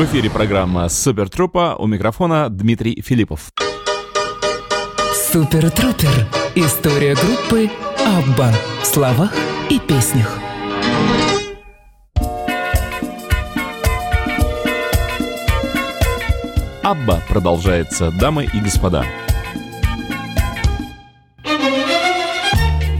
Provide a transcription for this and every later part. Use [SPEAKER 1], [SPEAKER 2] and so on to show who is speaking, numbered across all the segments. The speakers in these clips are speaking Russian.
[SPEAKER 1] В эфире программа «Супер Трупа». У микрофона Дмитрий Филиппов.
[SPEAKER 2] Супер Трупер. История группы «Абба» в словах и песнях.
[SPEAKER 1] «Абба» продолжается, дамы и господа.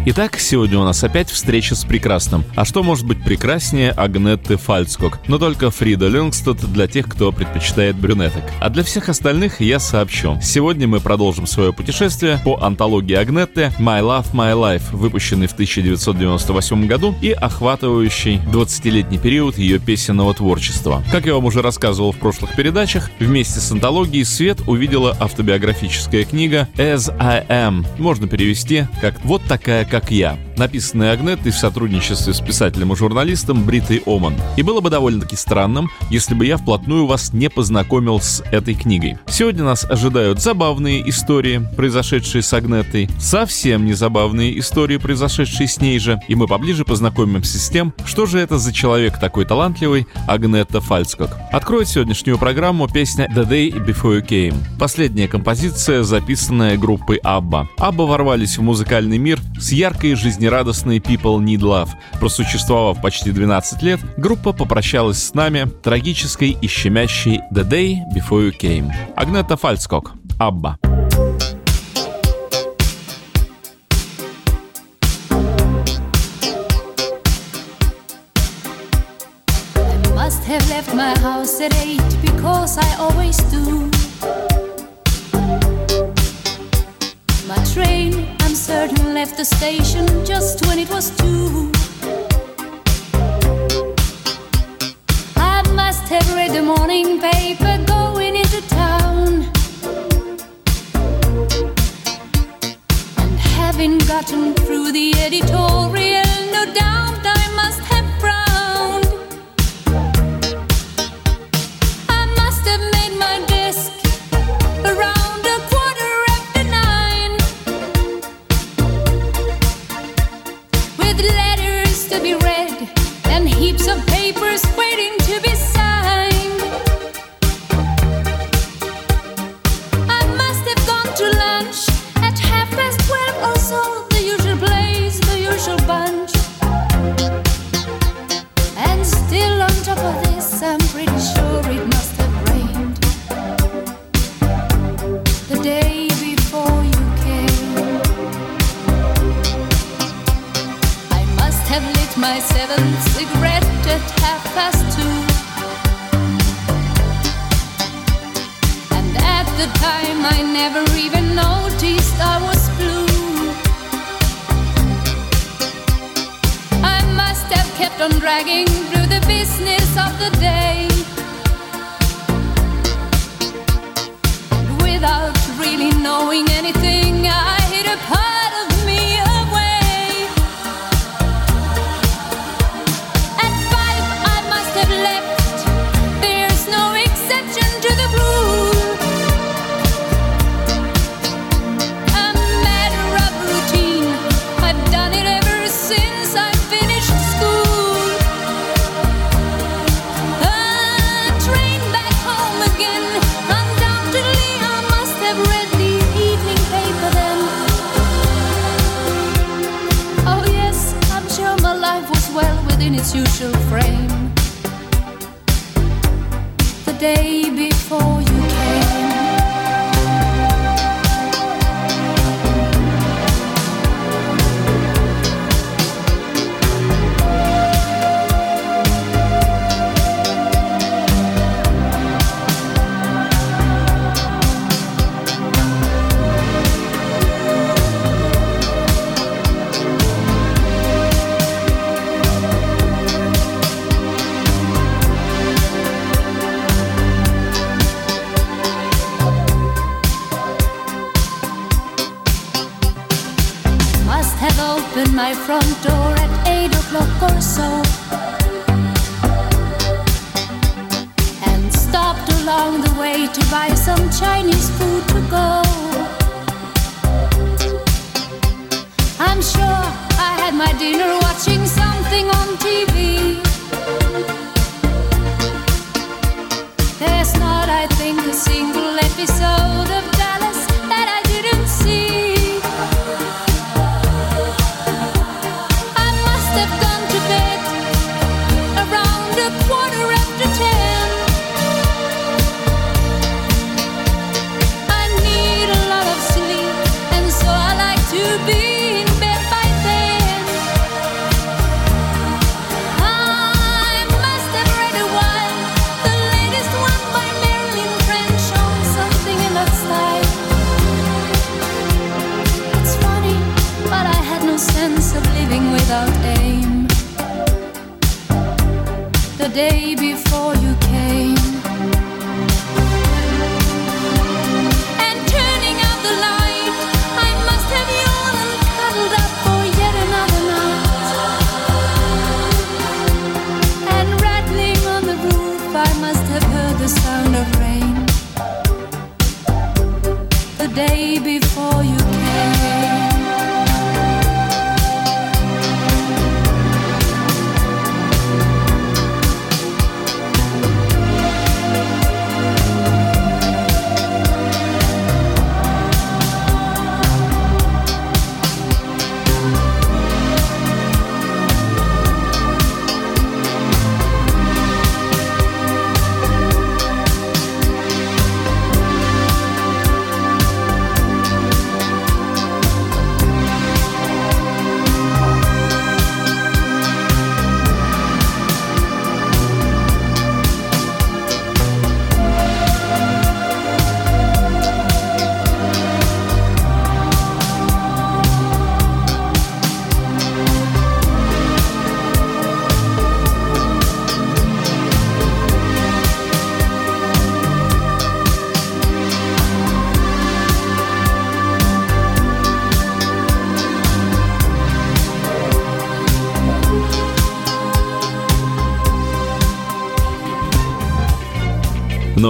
[SPEAKER 1] Итак, сегодня у нас опять встреча с прекрасным. А что может быть прекраснее Агнетты Фальцкок? Но только Фрида Люнгстад для тех, кто предпочитает брюнеток. А для всех остальных я сообщу. Сегодня мы продолжим свое путешествие по антологии Агнетты «My Love, My Life», выпущенной в 1998 году и охватывающей 20-летний период ее песенного творчества. Как я вам уже рассказывал в прошлых передачах, вместе с антологией свет увидела автобиографическая книга «As I Am». Можно перевести как «Вот такая, как я», написанная Агнеттой в сотрудничестве с писателем и журналистом Бритой Оман. И было бы довольно-таки странным, если бы я вплотную вас не познакомил с этой книгой. Сегодня нас ожидают забавные истории, произошедшие с Агнеттой, совсем не забавные истории, произошедшие с ней же, и мы поближе познакомимся с тем, что же это за человек такой талантливый Агнетта Фальцкок. Откроет сегодняшнюю программу песня «The Day Before You Came». Последняя композиция, записанная группой Абба. Абба ворвались в музыкальный мир с яркой жизнерадостной People Need Love. Просуществовав почти 12 лет, группа попрощалась с нами трагической и щемящей The Day Before You Came. Агнета Фальцкок, Абба.
[SPEAKER 3] have left my house at eight because I always do. Left the station just when it was two. I must have read the morning paper going into town. And having gotten through the editorial,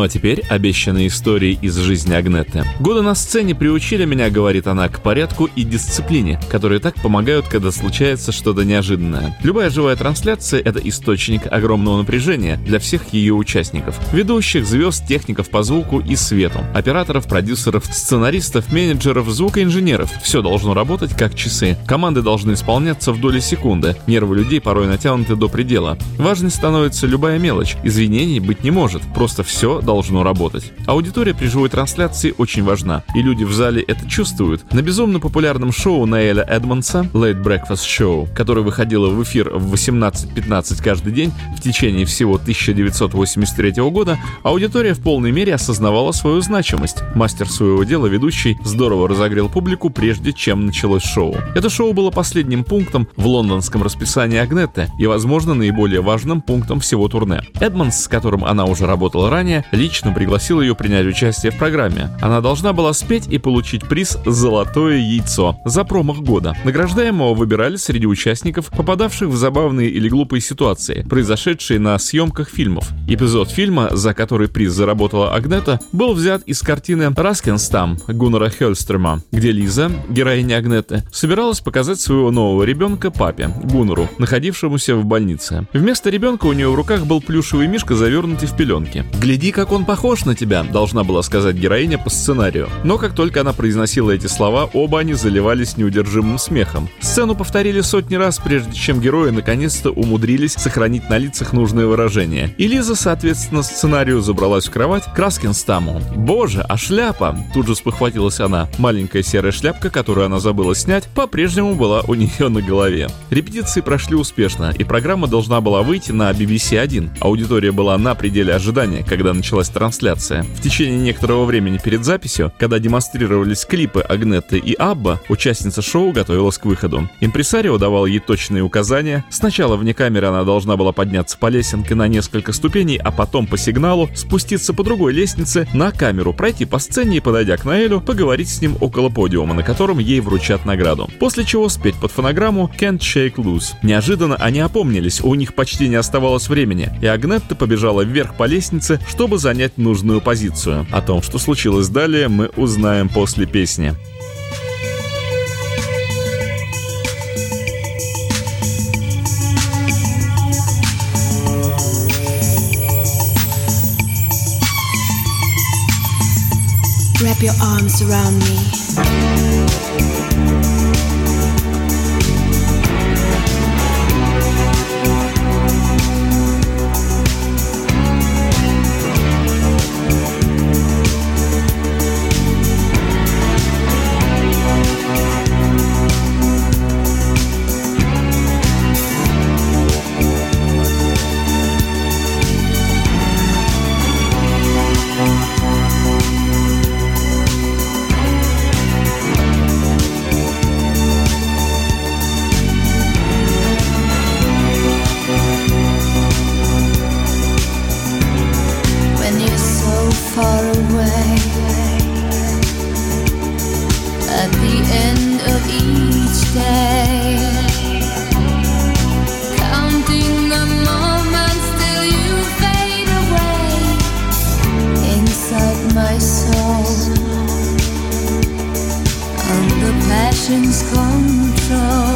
[SPEAKER 1] Ну а теперь обещанные истории из жизни Агнетты. Годы на сцене приучили меня, говорит она, к порядку и дисциплине, которые так помогают, когда случается что-то неожиданное. Любая живая трансляция — это источник огромного напряжения для всех ее участников. Ведущих, звезд, техников по звуку и свету, операторов, продюсеров, сценаристов, менеджеров, звукоинженеров. Все должно работать как часы. Команды должны исполняться в доли секунды. Нервы людей порой натянуты до предела. Важной становится любая мелочь. Извинений быть не может. Просто все должно работать. Аудитория при живой трансляции очень важна, и люди в зале это чувствуют. На безумно популярном шоу Наэля Эдмонса Late Breakfast Show, которое выходило в эфир в 18.15 каждый день в течение всего 1983 года, аудитория в полной мере осознавала свою значимость. Мастер своего дела, ведущий, здорово разогрел публику, прежде чем началось шоу. Это шоу было последним пунктом в лондонском расписании Агнетты и, возможно, наиболее важным пунктом всего турне. Эдмонс, с которым она уже работала ранее, лично пригласил ее принять участие в программе. Она должна была спеть и получить приз «Золотое яйцо» за промах года. Награждаемого выбирали среди участников, попадавших в забавные или глупые ситуации, произошедшие на съемках фильмов. Эпизод фильма, за который приз заработала Агнета, был взят из картины «Раскенстам» Гуннера Хельстрема, где Лиза, героиня Агнеты, собиралась показать своего нового ребенка папе, Гуннеру, находившемуся в больнице. Вместо ребенка у нее в руках был плюшевый мишка, завернутый в пеленки. «Гляди, как он похож на тебя», должна была сказать героиня по сценарию. Но как только она произносила эти слова, оба они заливались неудержимым смехом. Сцену повторили сотни раз, прежде чем герои наконец-то умудрились сохранить на лицах нужное выражение. И Лиза, соответственно, сценарию забралась в кровать к Раскинстаму. «Боже, а шляпа!» Тут же спохватилась она. Маленькая серая шляпка, которую она забыла снять, по-прежнему была у нее на голове. Репетиции прошли успешно, и программа должна была выйти на BBC 1. Аудитория была на пределе ожидания, когда началась трансляция. В течение некоторого времени перед записью, когда демонстрировались клипы Агнетты и Абба, участница шоу готовилась к выходу. Импресарио давал ей точные указания. Сначала вне камеры она должна была подняться по лесенке на несколько ступеней, а потом по сигналу спуститься по другой лестнице на камеру, пройти по сцене и, подойдя к Наэлю, поговорить с ним около подиума, на котором ей вручат награду. После чего спеть под фонограмму «Can't Shake Loose». Неожиданно они опомнились, у них почти не оставалось времени, и Агнетта побежала вверх по лестнице, чтобы занять нужную позицию. О том, что случилось далее, мы узнаем после песни.
[SPEAKER 4] Wrap your arms around me.
[SPEAKER 3] passion's control.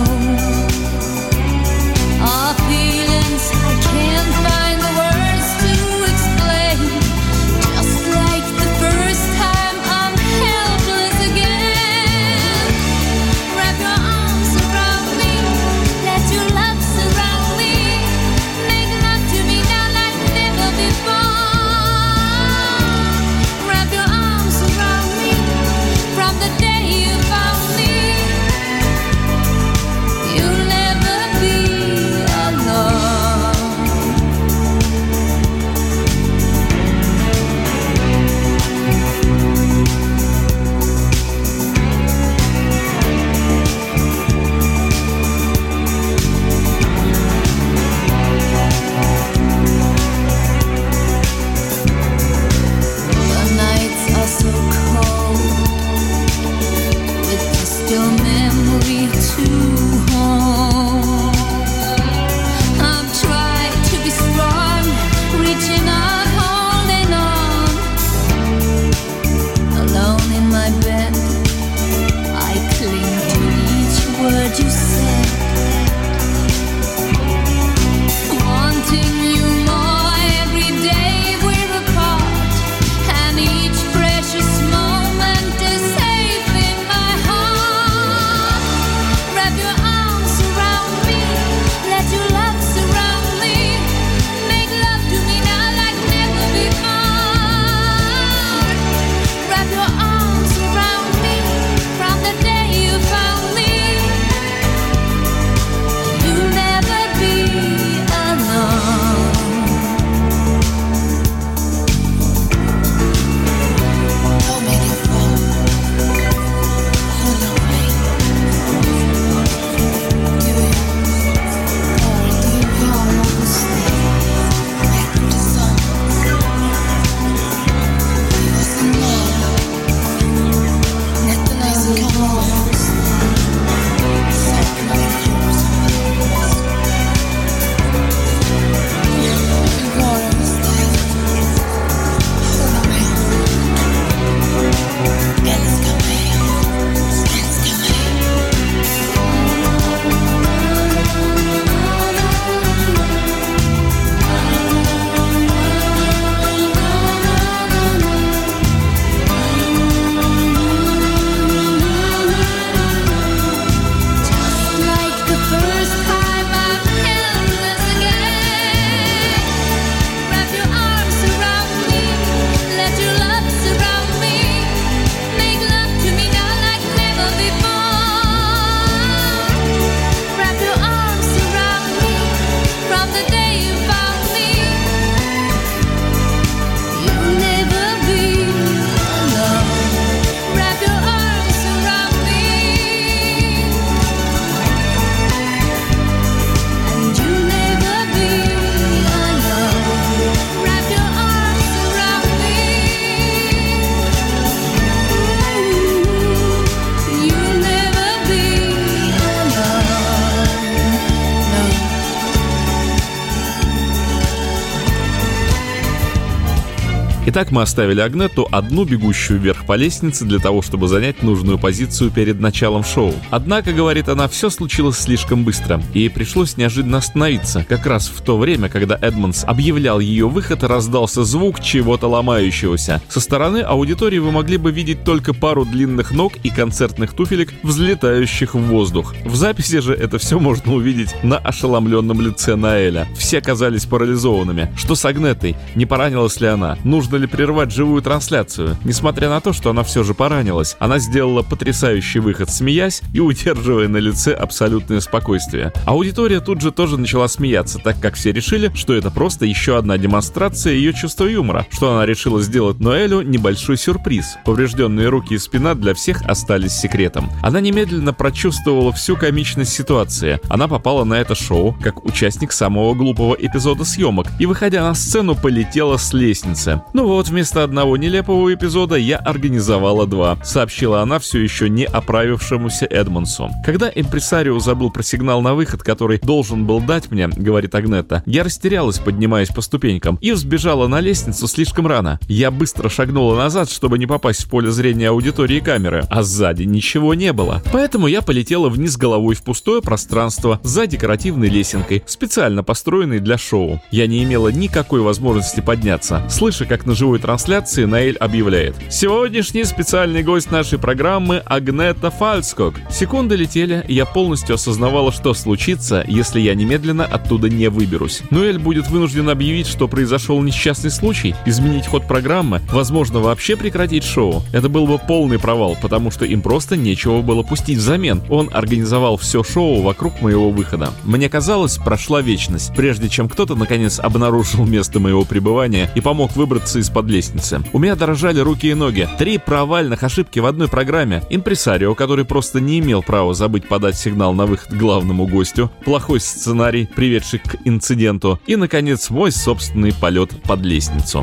[SPEAKER 1] Итак, мы оставили Агнету одну бегущую вверх по лестнице для того, чтобы занять нужную позицию перед началом шоу. Однако, говорит она, все случилось слишком быстро, и пришлось неожиданно остановиться. Как раз в то время, когда Эдмонс объявлял ее выход, раздался звук чего-то ломающегося. Со стороны аудитории вы могли бы видеть только пару длинных ног и концертных туфелек, взлетающих в воздух. В записи же это все можно увидеть на ошеломленном лице Наэля. Все казались парализованными. Что с Агнетой? Не поранилась ли она? Нужно ли прервать живую трансляцию? Несмотря на то, что она все же поранилась, она сделала потрясающий выход, смеясь и удерживая на лице абсолютное спокойствие. Аудитория тут же тоже начала смеяться, так как все решили, что это просто еще одна демонстрация ее чувства юмора, что она решила сделать Ноэлю небольшой сюрприз. Поврежденные руки и спина для всех остались секретом. Она немедленно прочувствовала всю комичность ситуации. Она попала на это шоу как участник самого глупого эпизода съемок и, выходя на сцену, полетела с лестницы. Ну, Ну вот, вместо одного нелепого эпизода я организовала два, сообщила она все еще не оправившемуся Эдмонсу. Когда импресарио забыл про сигнал на выход, который должен был дать мне, говорит Агнета, я растерялась, поднимаясь по ступенькам, и взбежала на лестницу слишком рано. Я быстро шагнула назад, чтобы не попасть в поле зрения аудитории камеры, а сзади ничего не было. Поэтому я полетела вниз головой в пустое пространство за декоративной лесенкой, специально построенной для шоу. Я не имела никакой возможности подняться. Слыша, как на живой трансляции Наэль объявляет «Сегодняшний специальный гость нашей программы Агнета Фальскок». Секунды летели, и я полностью осознавала, что случится, если я немедленно оттуда не выберусь. Ноэль будет вынужден объявить, что произошел несчастный случай, изменить ход программы, возможно, вообще прекратить шоу. Это был бы полный провал, потому что им просто нечего было пустить взамен. Он организовал все шоу вокруг моего выхода. Мне казалось, прошла вечность, прежде чем кто-то наконец обнаружил место моего пребывания и помог выбраться из-под лестницы. У меня дрожали руки и ноги. Три провальных ошибки в одной программе. Импресарио, который просто не имел права забыть подать сигнал на выход главному гостю. Плохой сценарий, приведший к инциденту. И, наконец, мой собственный полет под лестницу.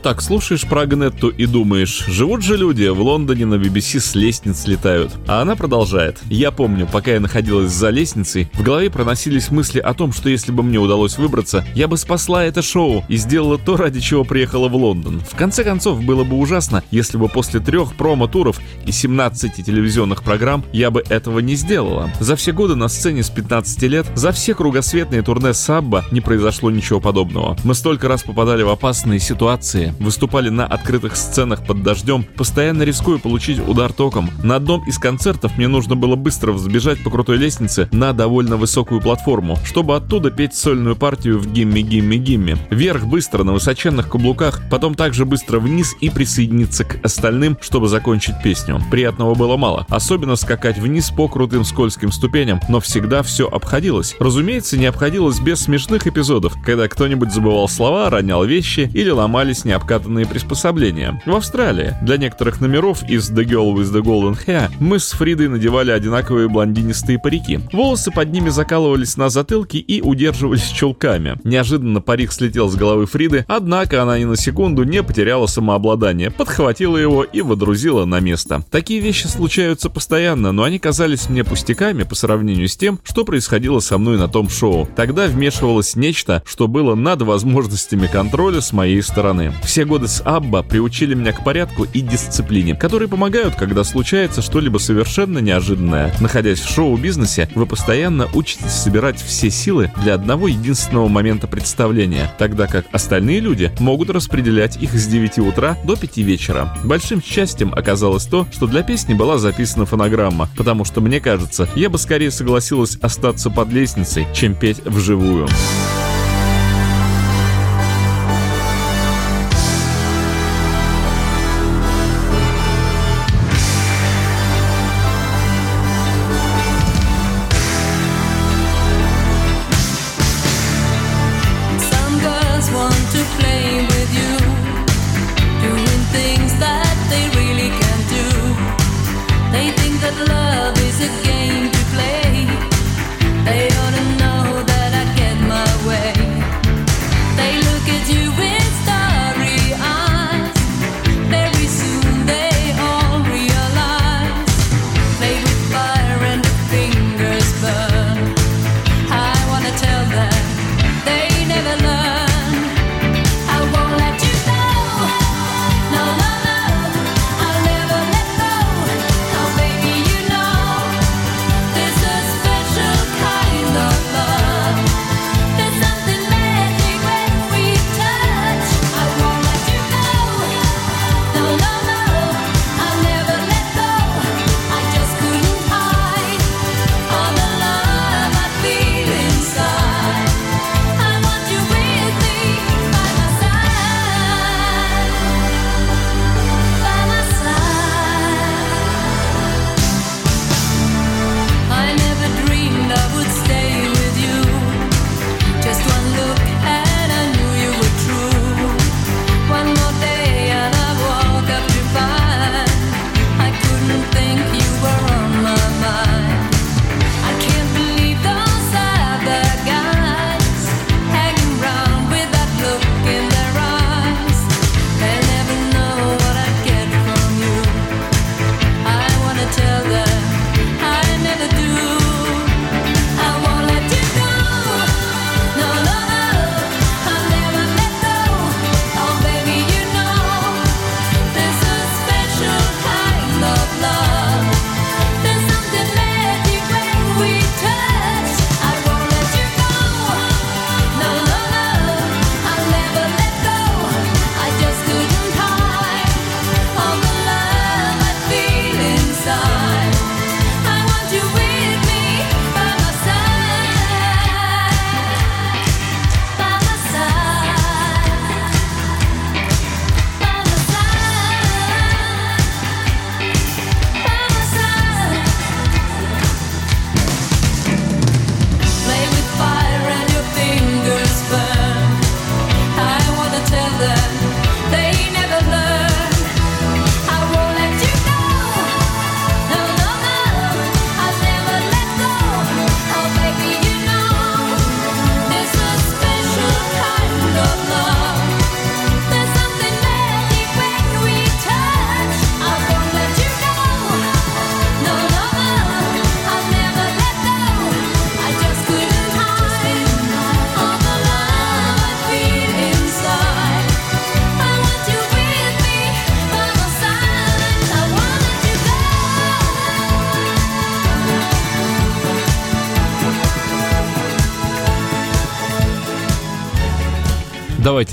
[SPEAKER 1] Вот так слушаешь про Агнетту и думаешь, живут же люди, в Лондоне на BBC с лестниц летают. А она продолжает. Я помню, пока я находилась за лестницей, в голове проносились мысли о том, что если бы мне удалось выбраться, я бы спасла это шоу и сделала то, ради чего приехала в Лондон. В конце концов, было бы ужасно, если бы после трех промо-туров и 17 телевизионных программ я бы этого не сделала. За все годы на сцене с 15 лет, за все кругосветные турне Сабба не произошло ничего подобного. Мы столько раз попадали в опасные ситуации, Выступали на открытых сценах под дождем, постоянно рискуя получить удар током. На одном из концертов мне нужно было быстро взбежать по крутой лестнице на довольно высокую платформу, чтобы оттуда петь сольную партию в «Гимми, гимми, гимми». Вверх быстро на высоченных каблуках, потом также быстро вниз и присоединиться к остальным, чтобы закончить песню. Приятного было мало, особенно скакать вниз по крутым скользким ступеням, но всегда все обходилось. Разумеется, не обходилось без смешных эпизодов, когда кто-нибудь забывал слова, ронял вещи или ломались необкатанные приспособления. В Австралии для некоторых номеров из The Girl with the Golden Hair мы с Фридой надевали одинаковые блондинистые парики. Волосы под ними закалывались на затылке и удерживались чулками. Неожиданно парик слетел с головы Фриды, однако она ни на секунду не потеряла самообладание, подхватила его и водрузила на место. Такие вещи случаются постоянно, но они казались мне пустяками по сравнению с тем, что происходило со мной на том шоу. Тогда вмешивалось нечто, что было над возможностями контроля с моей стороны. Все годы с Абба приучили меня к порядку и дисциплине, которые помогают, когда случается что-либо совершенно неожиданное. Находясь в шоу-бизнесе, вы постоянно учитесь собирать все силы для одного единственного момента представления, тогда как остальные люди могут распределять их с 9 утра до 5 вечера. Большим счастьем оказалось то, что для песни была записана фонограмма, потому что, мне кажется, я бы скорее согласилась остаться под лестницей, чем петь вживую.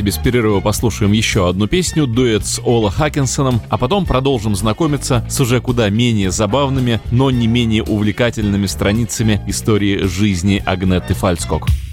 [SPEAKER 1] Без перерыва послушаем еще одну песню, дуэт с Ола Хакинсоном, а потом продолжим знакомиться с уже куда менее забавными, но не менее увлекательными страницами истории жизни Агнетты Фальцкок.
[SPEAKER 3] You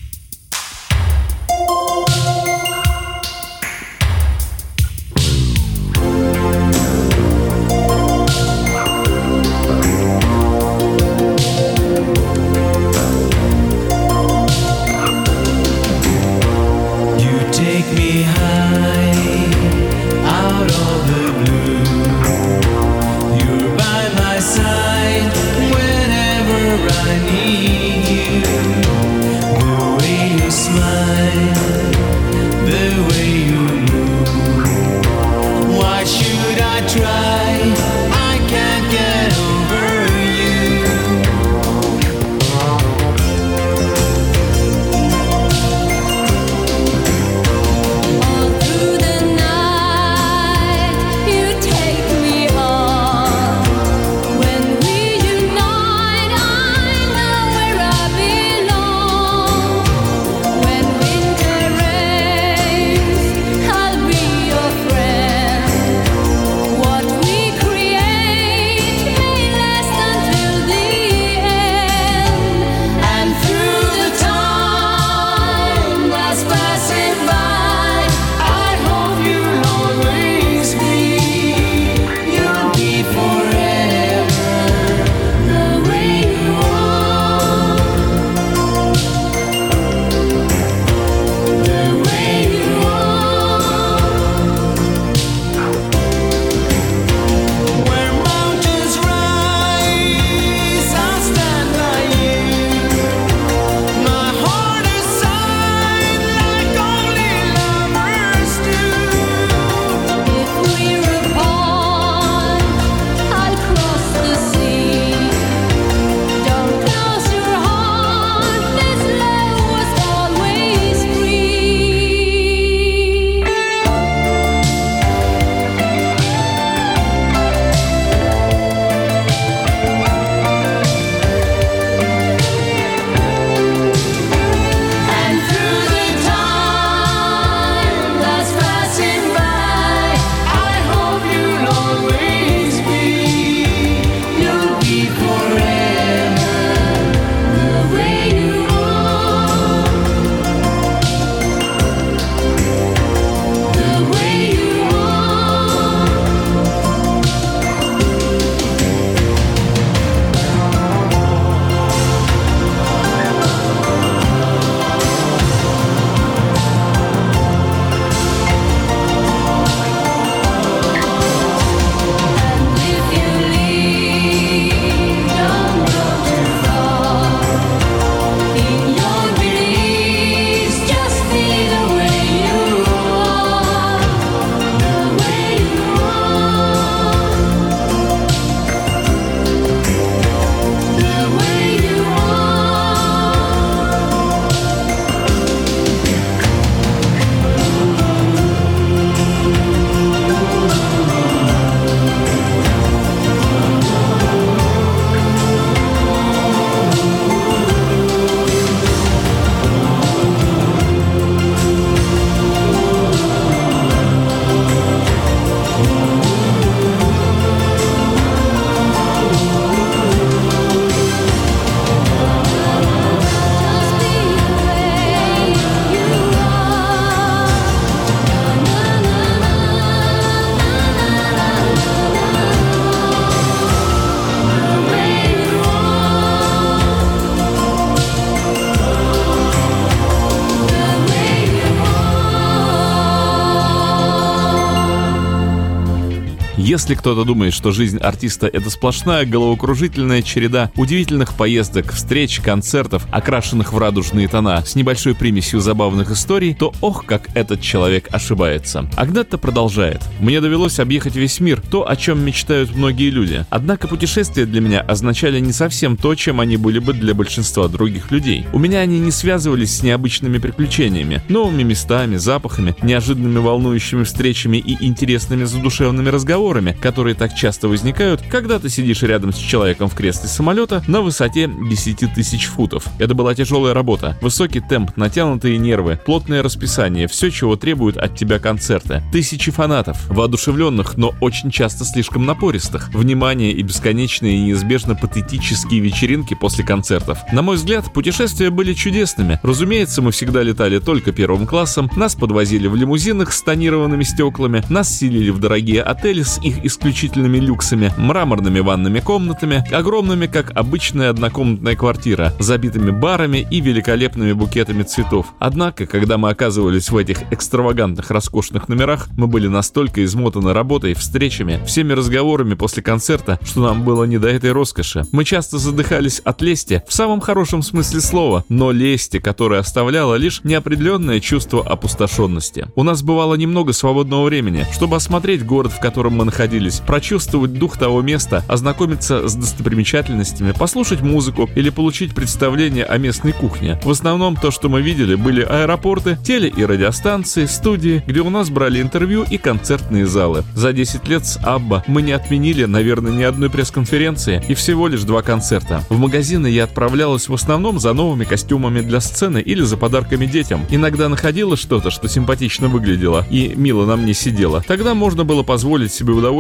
[SPEAKER 1] Если кто-то думает, что жизнь артиста — это сплошная головокружительная череда удивительных поездок, встреч, концертов, окрашенных в радужные тона, с небольшой примесью забавных историй, то ох, как этот человек ошибается. Агнетта продолжает. «Мне довелось объехать весь мир, то, о чем мечтают многие люди. Однако путешествия для меня означали не совсем то, чем они были бы для большинства других людей. У меня они не связывались с необычными приключениями, новыми местами, запахами, неожиданными волнующими встречами и интересными задушевными разговорами, разговорами, которые так часто возникают, когда ты сидишь рядом с человеком в кресле самолета на высоте 10 тысяч футов. Это была тяжелая работа. Высокий темп, натянутые нервы, плотное расписание, все, чего требуют от тебя концерты. Тысячи фанатов, воодушевленных, но очень часто слишком напористых. Внимание и бесконечные и неизбежно патетические вечеринки после концертов. На мой взгляд, путешествия были чудесными. Разумеется, мы всегда летали только первым классом, нас подвозили в лимузинах с тонированными стеклами, нас селили в дорогие отели с их исключительными люксами, мраморными ванными комнатами, огромными, как обычная однокомнатная квартира, забитыми барами и великолепными букетами цветов. Однако, когда мы оказывались в этих экстравагантных роскошных номерах, мы были настолько измотаны работой, встречами, всеми разговорами после концерта, что нам было не до этой роскоши. Мы часто задыхались от лести, в самом хорошем смысле слова, но лести, которая оставляла лишь неопределенное чувство опустошенности. У нас бывало немного свободного времени, чтобы осмотреть город, в котором мы находились, прочувствовать дух того места, ознакомиться с достопримечательностями, послушать музыку или получить представление о местной кухне. В основном то, что мы видели, были аэропорты, теле- и радиостанции, студии, где у нас брали интервью и концертные залы. За 10 лет с Абба мы не отменили, наверное, ни одной пресс-конференции и всего лишь два концерта. В магазины я отправлялась в основном за новыми костюмами для сцены или за подарками детям. Иногда находила что-то, что симпатично выглядело и мило на мне сидело. Тогда можно было позволить себе удовольствие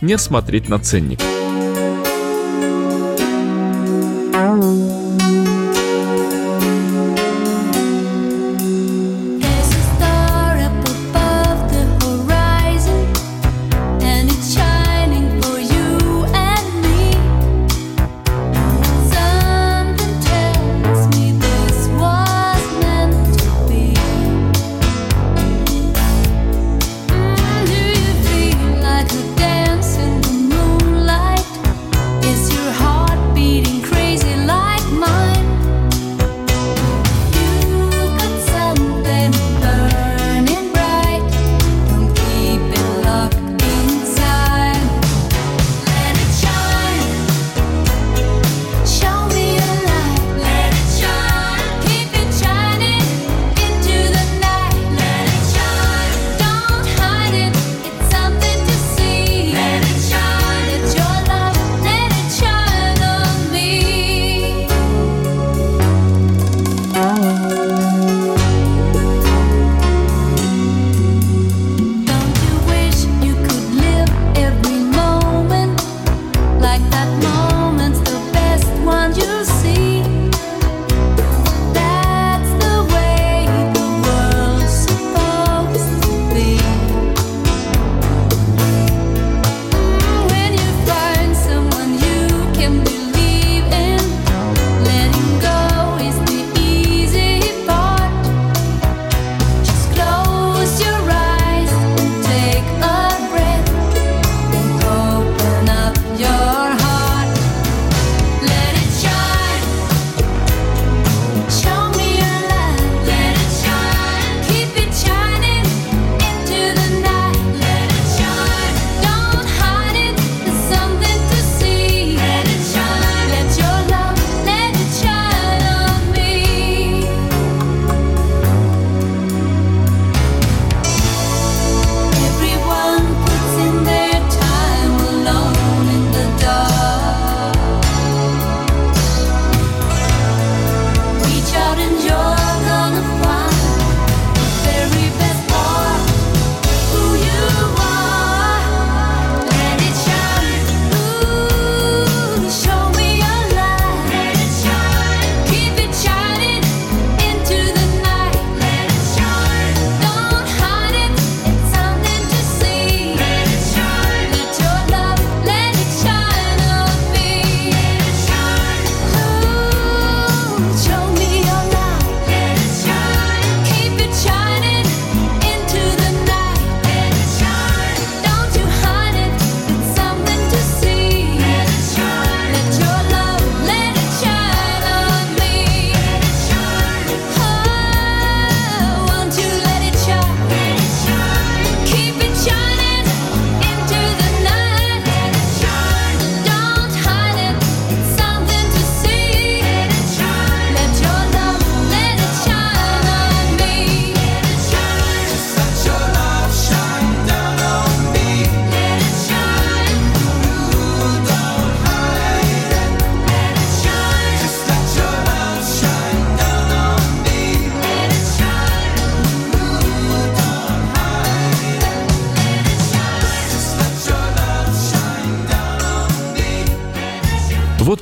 [SPEAKER 1] не смотреть на ценник.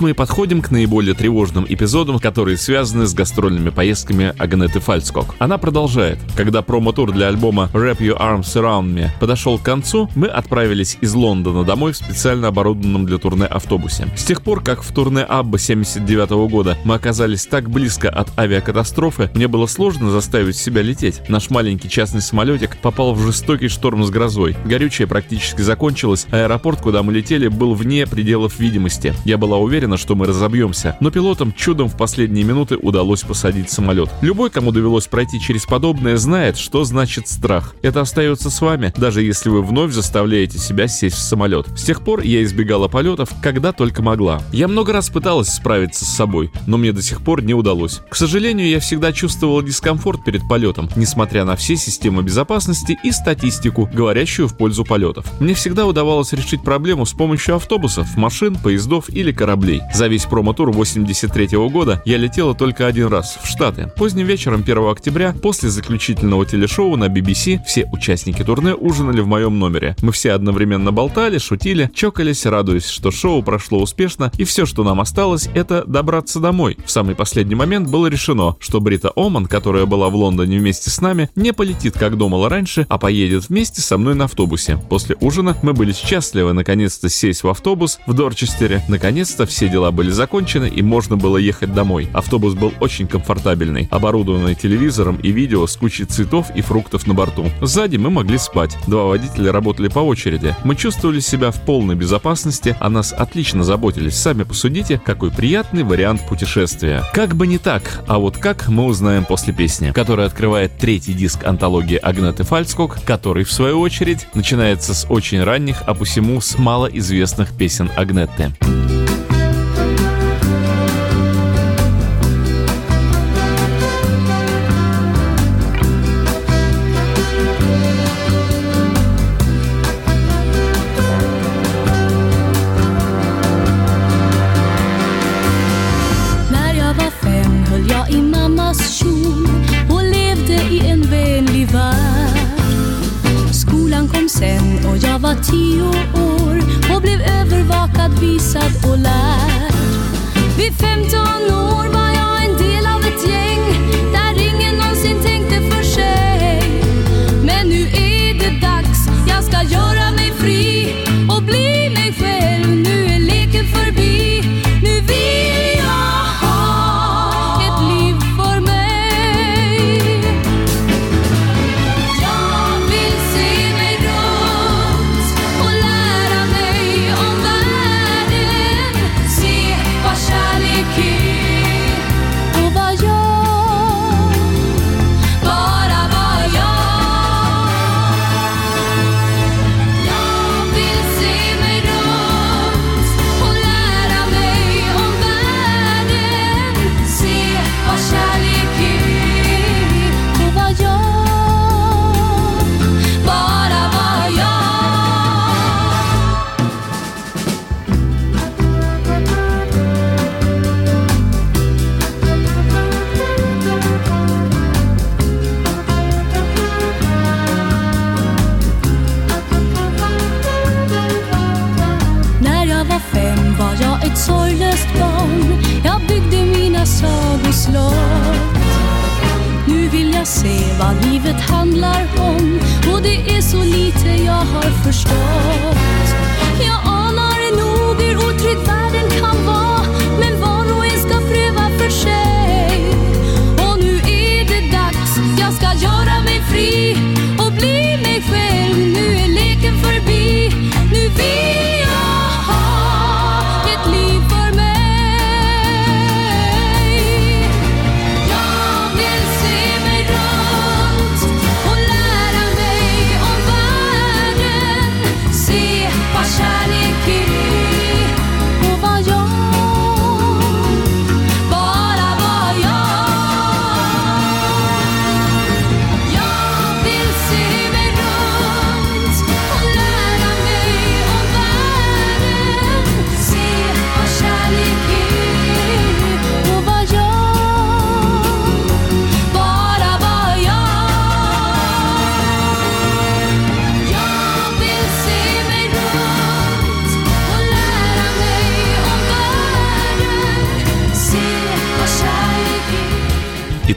[SPEAKER 1] Мы подходим к наиболее тревожным эпизодам, которые связаны с гастрольными поездками Агнеты Фальцкок. Она продолжает. Когда промо-тур для альбома Wrap Your Arms Around Me подошел к концу, мы отправились из Лондона домой в специально оборудованном для турне автобусе. С тех пор, как в турне Абба 79 года мы оказались так близко от авиакатастрофы, мне было сложно заставить себя лететь. Наш маленький частный самолетик попал в жестокий шторм с грозой. Горючее практически закончилось, а аэропорт, куда мы летели, был вне пределов видимости. Я была уверена, что мы разобьемся, но пилотам чудом в последние минуты удалось посадить самолет. Любой, кому довелось пройти через подобное, знает, что значит страх. Это остается с вами, даже если вы вновь заставляете себя сесть в самолет. С тех пор я избегала полетов, когда только могла. Я много раз пыталась справиться с собой, но мне до сих пор не удалось. К сожалению, я всегда чувствовала дискомфорт перед полетом, несмотря на все системы безопасности и статистику, говорящую в пользу полетов. Мне всегда удавалось решить проблему с помощью автобусов, машин, поездов или кораблей. За весь промо-тур 83 года я летела только один раз, в Штаты. Поздним вечером 1 октября, после заключительного телешоу на BBC, все участники турне ужинали в моем номере. Мы все одновременно болтали, шутили, чокались, радуясь, что шоу прошло успешно, и все, что нам осталось, это добраться домой. В самый последний момент было решено, что Брита Оман, которая была в Лондоне вместе с нами, не полетит, как думала раньше, а поедет вместе со мной на автобусе. После ужина мы были счастливы наконец-то сесть в автобус в Дорчестере. Наконец-то все дела были закончены и можно было ехать домой. Автобус был очень комфортабельный, оборудованный телевизором и видео с кучей цветов и фруктов на борту. Сзади мы могли спать. Два водителя работали по очереди. Мы чувствовали себя в полной безопасности, о нас отлично заботились. Сами посудите, какой приятный вариант путешествия. Как бы не так, а вот как мы узнаем после песни, которая открывает третий диск антологии Агнеты Фальцкок, который, в свою очередь, начинается с очень ранних, а посему с малоизвестных песен Агнетты.
[SPEAKER 3] När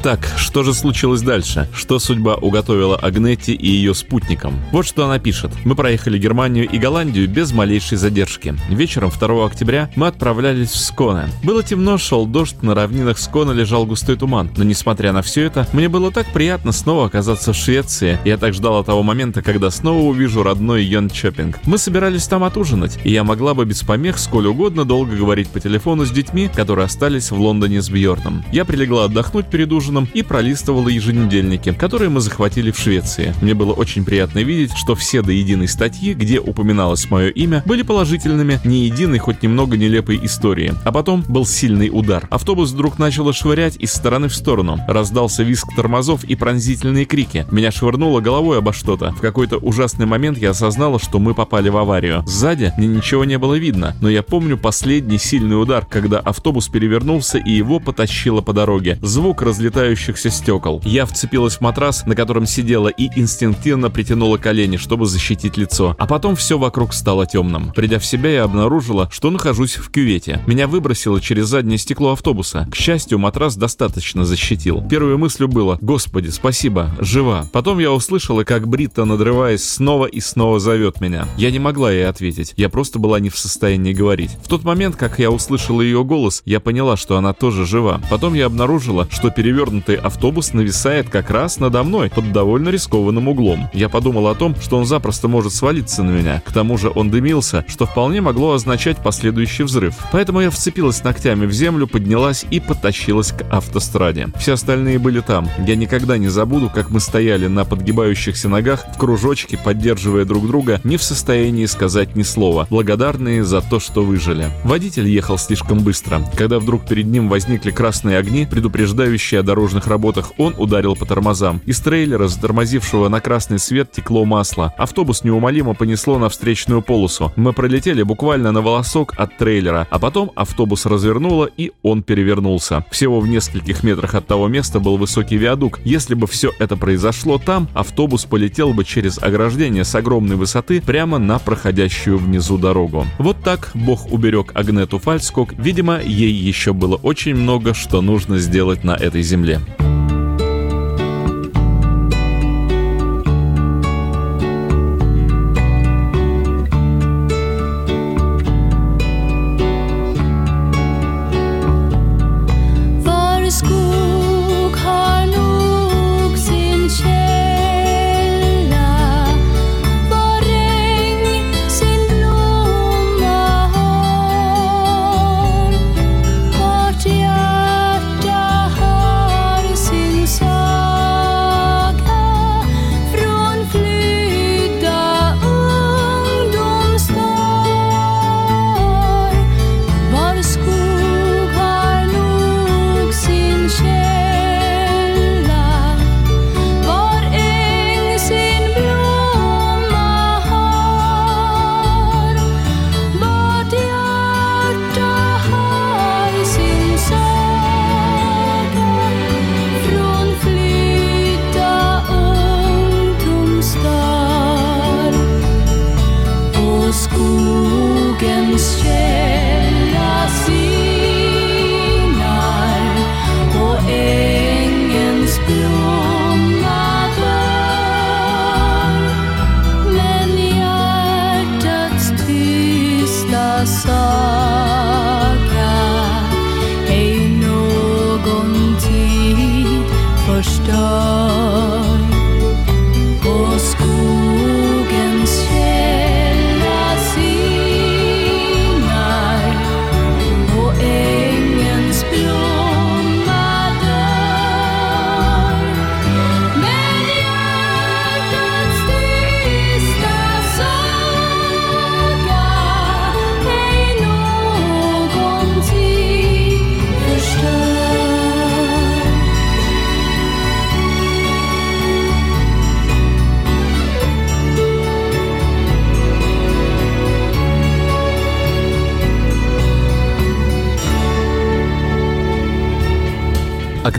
[SPEAKER 1] Итак, что же случилось дальше? Что судьба уготовила Агнетти и ее спутникам? Вот что она пишет. Мы проехали Германию и Голландию без малейшей задержки. Вечером 2 октября мы отправлялись в Сконе. Было темно, шел дождь, на равнинах Скона лежал густой туман. Но несмотря на все это, мне было так приятно снова оказаться в Швеции. Я так ждала того момента, когда снова увижу родной Йончопинг. Мы собирались там отужинать, и я могла бы без помех сколь угодно долго говорить по телефону с детьми, которые остались в Лондоне с Бьорном. Я прилегла отдохнуть перед ужином и пролистывала еженедельники, которые мы захватили в Швеции. Мне было очень приятно видеть, что все до единой статьи, где упоминалось мое имя, были положительными, ни единой хоть немного нелепой истории. А потом был сильный удар. Автобус вдруг начало швырять из стороны в сторону. Раздался визг тормозов и пронзительные крики. Меня швырнуло головой обо что-то. В какой-то ужасный момент я осознала, что мы попали в аварию. Сзади мне ничего не было видно, но я помню последний сильный удар, когда автобус перевернулся и его потащило по дороге. Звук разлетающихся стекол. Я вцепилась в матрас, на котором сидела, и инстинктивно притянула колени, чтобы защитить лицо. А потом все вокруг стало темным. Придя в себя, я обнаружила, что нахожусь в кювете. Меня выбросило через заднее стекло автобуса. К счастью, матрас достаточно защитил. Первой мыслью было «Господи, спасибо, жива». Потом я услышала, как Бритта, надрываясь, снова и снова зовет меня. Я не могла ей ответить. Я просто была не в состоянии говорить. В тот момент, как я услышала ее голос, я поняла, что она тоже жива. Потом я обнаружила, что перевернутый автобус нависает как раз надо мной под довольно рискованным углом. Я подумала о том, что он запросто может свалиться на меня. К тому же он дымился, что вполне могло означать последующий взрыв. Поэтому я вцепилась ногтями в землю, поднялась и подтащилась к автостраде. Все остальные были там. Я никогда не забуду, как мы стояли на подгибающихся ногах в кружочке, поддерживая друг друга, не в состоянии сказать ни слова, благодарные за то, что выжили. Водитель ехал слишком быстро. Когда вдруг перед ним возникли красные огни, предупреждающие о дорожных работах, он ударил по тормозам. Из трейлера, затормозившего на красный свет, текло масло. Автобус неумолимо понесло на встречную полосу. Мы пролетели буквально на волосок от трейлера, а потом автобус развернуло и он перевернулся. Всего в нескольких метрах от того места был высокий виадук. Если бы все это произошло там, автобус полетел бы через ограждение с огромной высоты прямо на проходящую внизу дорогу. Вот так Бог уберег Агнету Фальскок. Видимо, ей еще было очень много, что нужно сделать на этой земле.
[SPEAKER 3] Var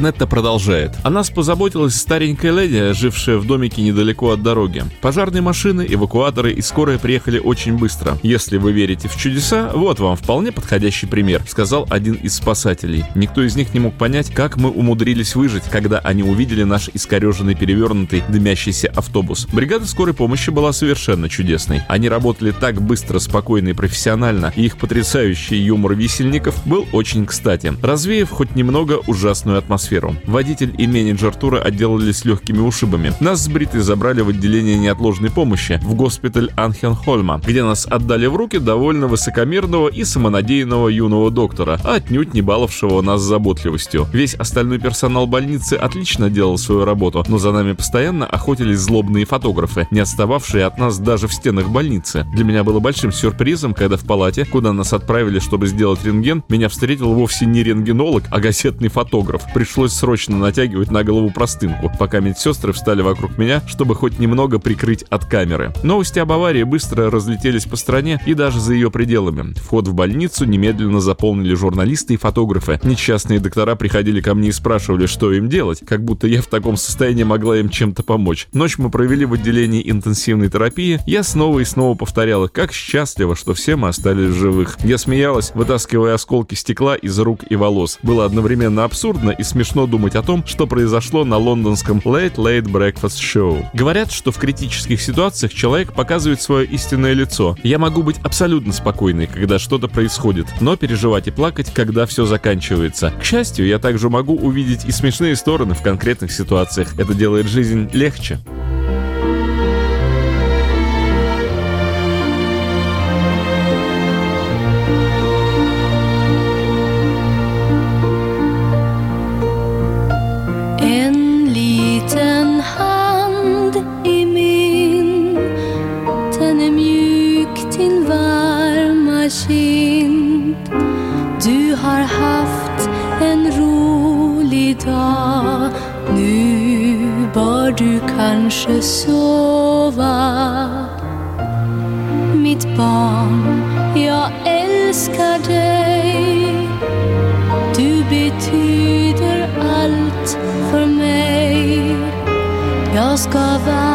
[SPEAKER 1] Агнетта продолжает. О нас позаботилась старенькая леди, жившая в домике недалеко от дороги. Пожарные машины, эвакуаторы и скорая приехали очень быстро. Если вы верите в чудеса, вот вам вполне подходящий пример, сказал один из спасателей. Никто из них не мог понять, как мы умудрились выжить, когда они увидели наш искореженный, перевернутый, дымящийся автобус. Бригада скорой помощи была совершенно чудесной. Они работали так быстро, спокойно и профессионально, и их потрясающий юмор висельников был очень кстати, развеяв хоть немного ужасную атмосферу. Водитель и менеджер тура отделались легкими ушибами. Нас с Бритой забрали в отделение неотложной помощи в госпиталь Анхенхольма, где нас отдали в руки довольно высокомерного и самонадеянного юного доктора, отнюдь не баловавшего нас заботливостью. Весь остальной персонал больницы отлично делал свою работу, но за нами постоянно охотились злобные фотографы, не отстававшие от нас даже в стенах больницы. Для меня было большим сюрпризом, когда в палате, куда нас отправили, чтобы сделать рентген, меня встретил вовсе не рентгенолог, а газетный фотограф. Пришлось срочно натягивать на голову простынку, пока медсестры встали вокруг меня, чтобы хоть немного прикрыть от камеры. Новости об аварии быстро разлетелись по стране и даже за ее пределами. Вход в больницу немедленно заполнили журналисты и фотографы. Несчастные доктора приходили ко мне и спрашивали, что им делать, как будто я в таком состоянии могла им чем-то помочь. Ночь мы провели в отделении интенсивной терапии. Я снова и снова повторяла, как счастливо, что все мы остались живых. Я смеялась, вытаскивая осколки стекла из рук и волос. Было одновременно абсурдно и смешно думать о том, что произошло на лондонском Late Late Breakfast Show. Говорят, что в критических ситуациях человек показывает свое истинное лицо. Я могу быть абсолютно спокойной, когда что-то происходит, но переживать и плакать, когда все заканчивается. К счастью, я также могу увидеть и смешные стороны в конкретных ситуациях. Это делает жизнь легче.
[SPEAKER 3] Kanske sova. Mitt barn, jag älskar dig. Du betyder allt för mig. Jag ska vara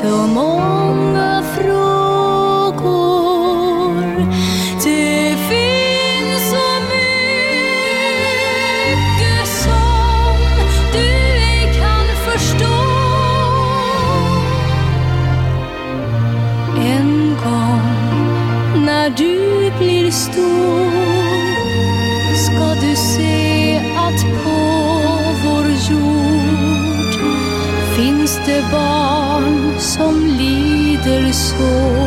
[SPEAKER 3] 做梦。school.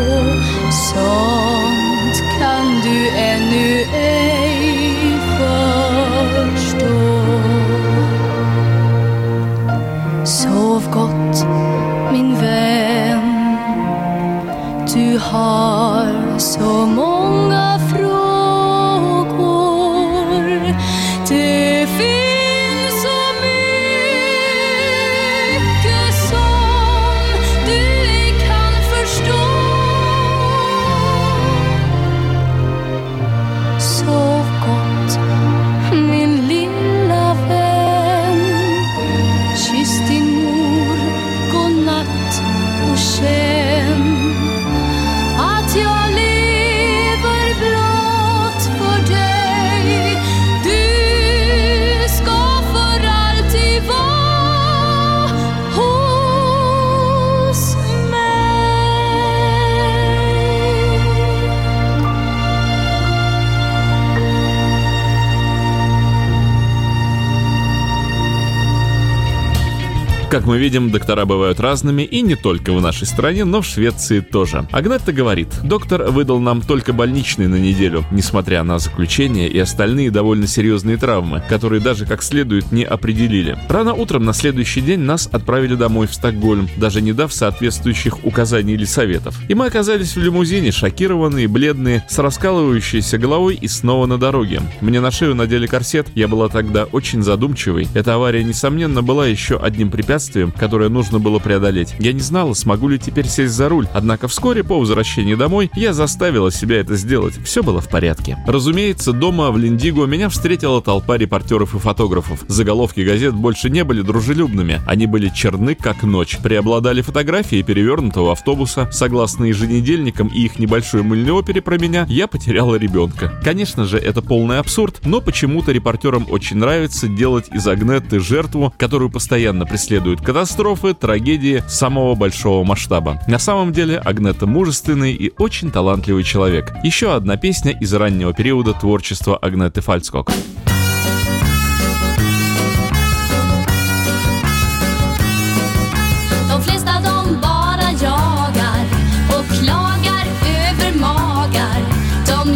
[SPEAKER 1] Как мы видим, доктора бывают разными и не только в нашей стране, но в Швеции тоже. Агнетта говорит, доктор выдал нам только больничный на неделю, несмотря на заключение и остальные довольно серьезные травмы, которые даже как следует не определили. Рано утром на следующий день нас отправили домой в Стокгольм, даже не дав соответствующих указаний или советов. И мы оказались в лимузине, шокированные, бледные, с раскалывающейся головой и снова на дороге. Мне на шею надели корсет, я была тогда очень задумчивой. Эта авария, несомненно, была еще одним препятствием, которое нужно было преодолеть. Я не знала, смогу ли теперь сесть за руль, однако вскоре по возвращении домой я заставила себя это сделать. Все было в порядке. Разумеется, дома в Линдиго меня встретила толпа репортеров и фотографов. Заголовки газет больше не были дружелюбными. Они были черны, как ночь. Преобладали фотографии перевернутого автобуса. Согласно еженедельникам и их небольшой мыльной опере про меня, я потеряла ребенка. Конечно же, это полный абсурд, но почему-то репортерам очень нравится делать из Агнетты жертву, которую постоянно преследуют катастрофы, трагедии самого большого масштаба. На самом деле, Агнетта мужественный и очень талантливый человек. Еще одна песня из раннего периода творчества Агнетты Фальцкок.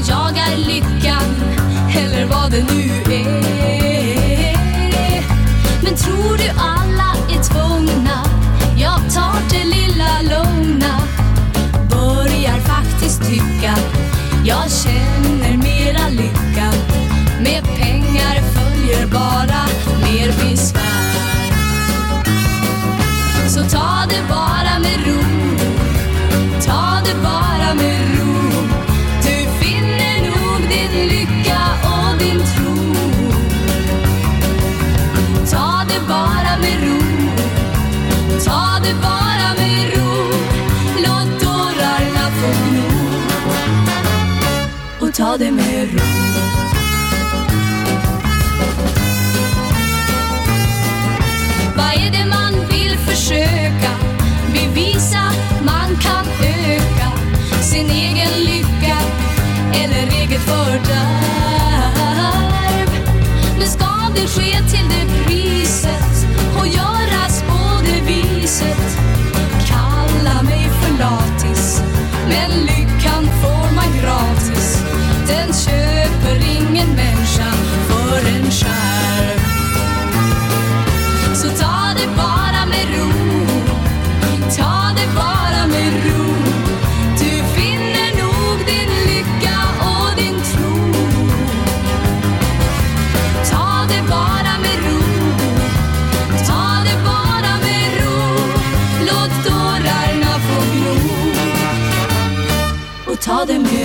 [SPEAKER 3] Jagar lyckan, eller vad det nu ta det med ro Vad är det man vill försöka bevisa? Man kan öka sin egen lycka eller eget fördärv. Men ska det ske till det priset all the music.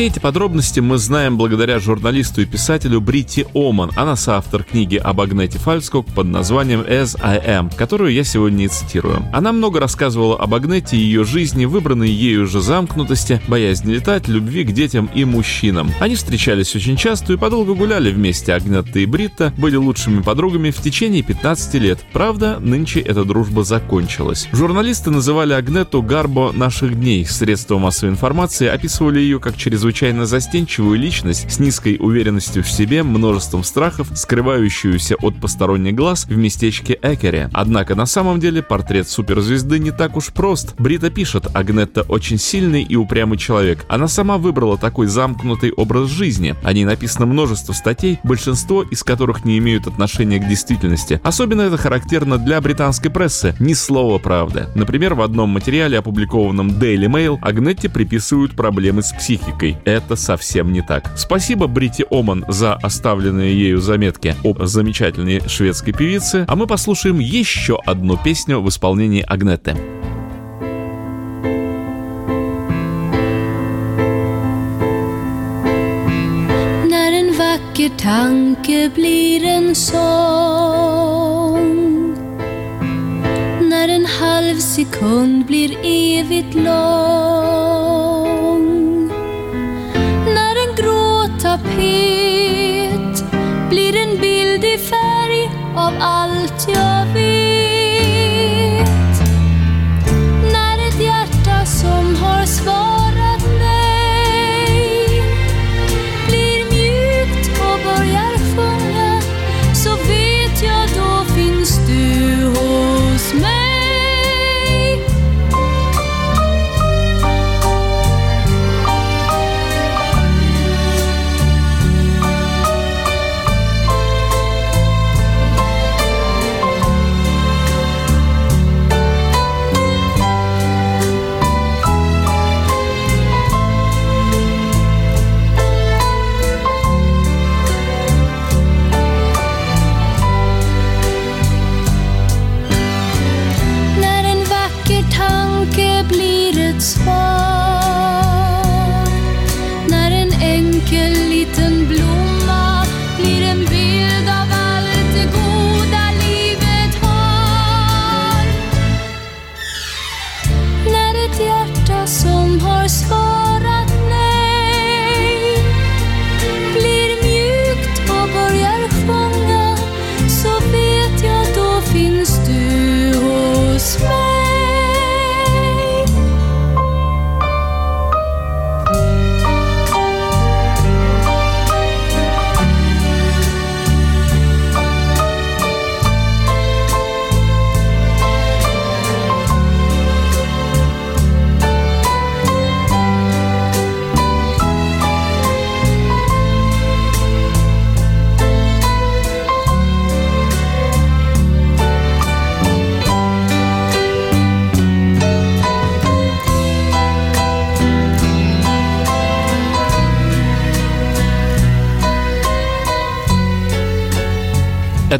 [SPEAKER 1] Все эти подробности мы знаем благодаря журналисту и писателю Бритти Оман. Она соавтор книги об Агнете Фальскок под названием «As I Am», которую я сегодня и цитирую. Она много рассказывала об Агнете и ее жизни, выбранной ею же замкнутости, боязни летать, любви к детям и мужчинам. Они встречались очень часто и подолгу гуляли вместе. Агнетта и Бритта были лучшими подругами в течение 15 лет. Правда, нынче эта дружба закончилась. Журналисты называли Агнету Гарбо наших дней. Средства массовой информации описывали ее как чрезвычайно застенчивую личность с низкой уверенностью в себе, множеством страхов, скрывающуюся от посторонних глаз в местечке Экере. Однако на самом деле портрет суперзвезды не так уж прост. Брита пишет, Агнетта очень сильный и упрямый человек. Она сама выбрала такой замкнутый образ жизни. О ней написано множество статей, большинство из которых не имеют отношения к действительности. Особенно это характерно для британской прессы. Ни слова правды. Например, в одном материале, опубликованном Daily Mail, Агнетте приписывают проблемы с психикой. Это совсем не так. Спасибо Брити Оман за оставленные ею заметки об замечательной шведской певице, а мы послушаем еще одну песню в исполнении
[SPEAKER 3] en vacker tanke blir en sång. När en halv sekund blir evigt lång vet blir en bild i färg av allt jag vet.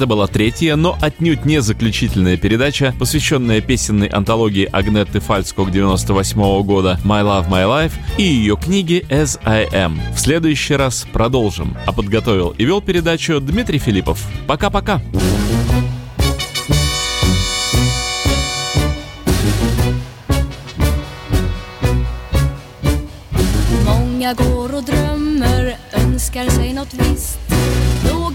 [SPEAKER 1] Это была третья, но отнюдь не заключительная передача, посвященная песенной антологии Агнетты Фальцкок 98 года «My Love, My Life» и ее книге «As I Am». В следующий раз продолжим. А подготовил и вел передачу Дмитрий Филиппов. Пока-пока.
[SPEAKER 3] Många går och drömmer, önskar sig något visst.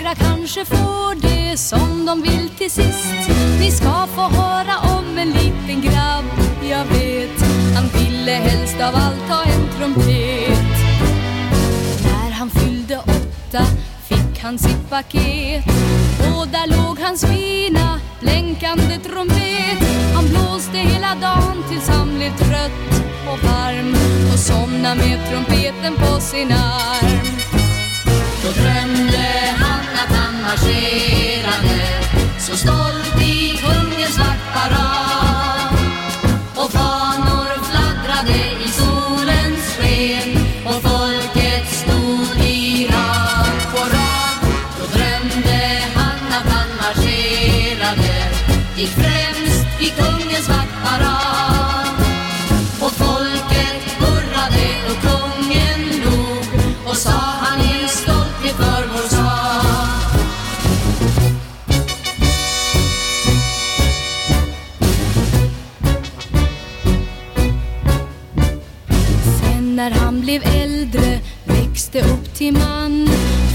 [SPEAKER 3] Några kanske får det som de vill till sist. Ni ska få höra om en liten grabb, jag vet. Han ville helst av allt ha en trumpet. När han fyllde åtta fick han sitt paket. Och där låg hans fina blänkande trumpet. Han blåste hela dagen tills han blev trött och varm och somnade med trumpeten på sin arm. tus blev äldre, växte upp till man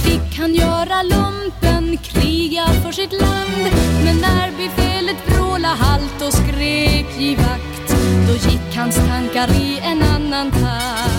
[SPEAKER 3] fick han göra lumpen, kriga för sitt land. Men när befälet vråla halt och skrek givakt, då gick hans tankar i en annan takt.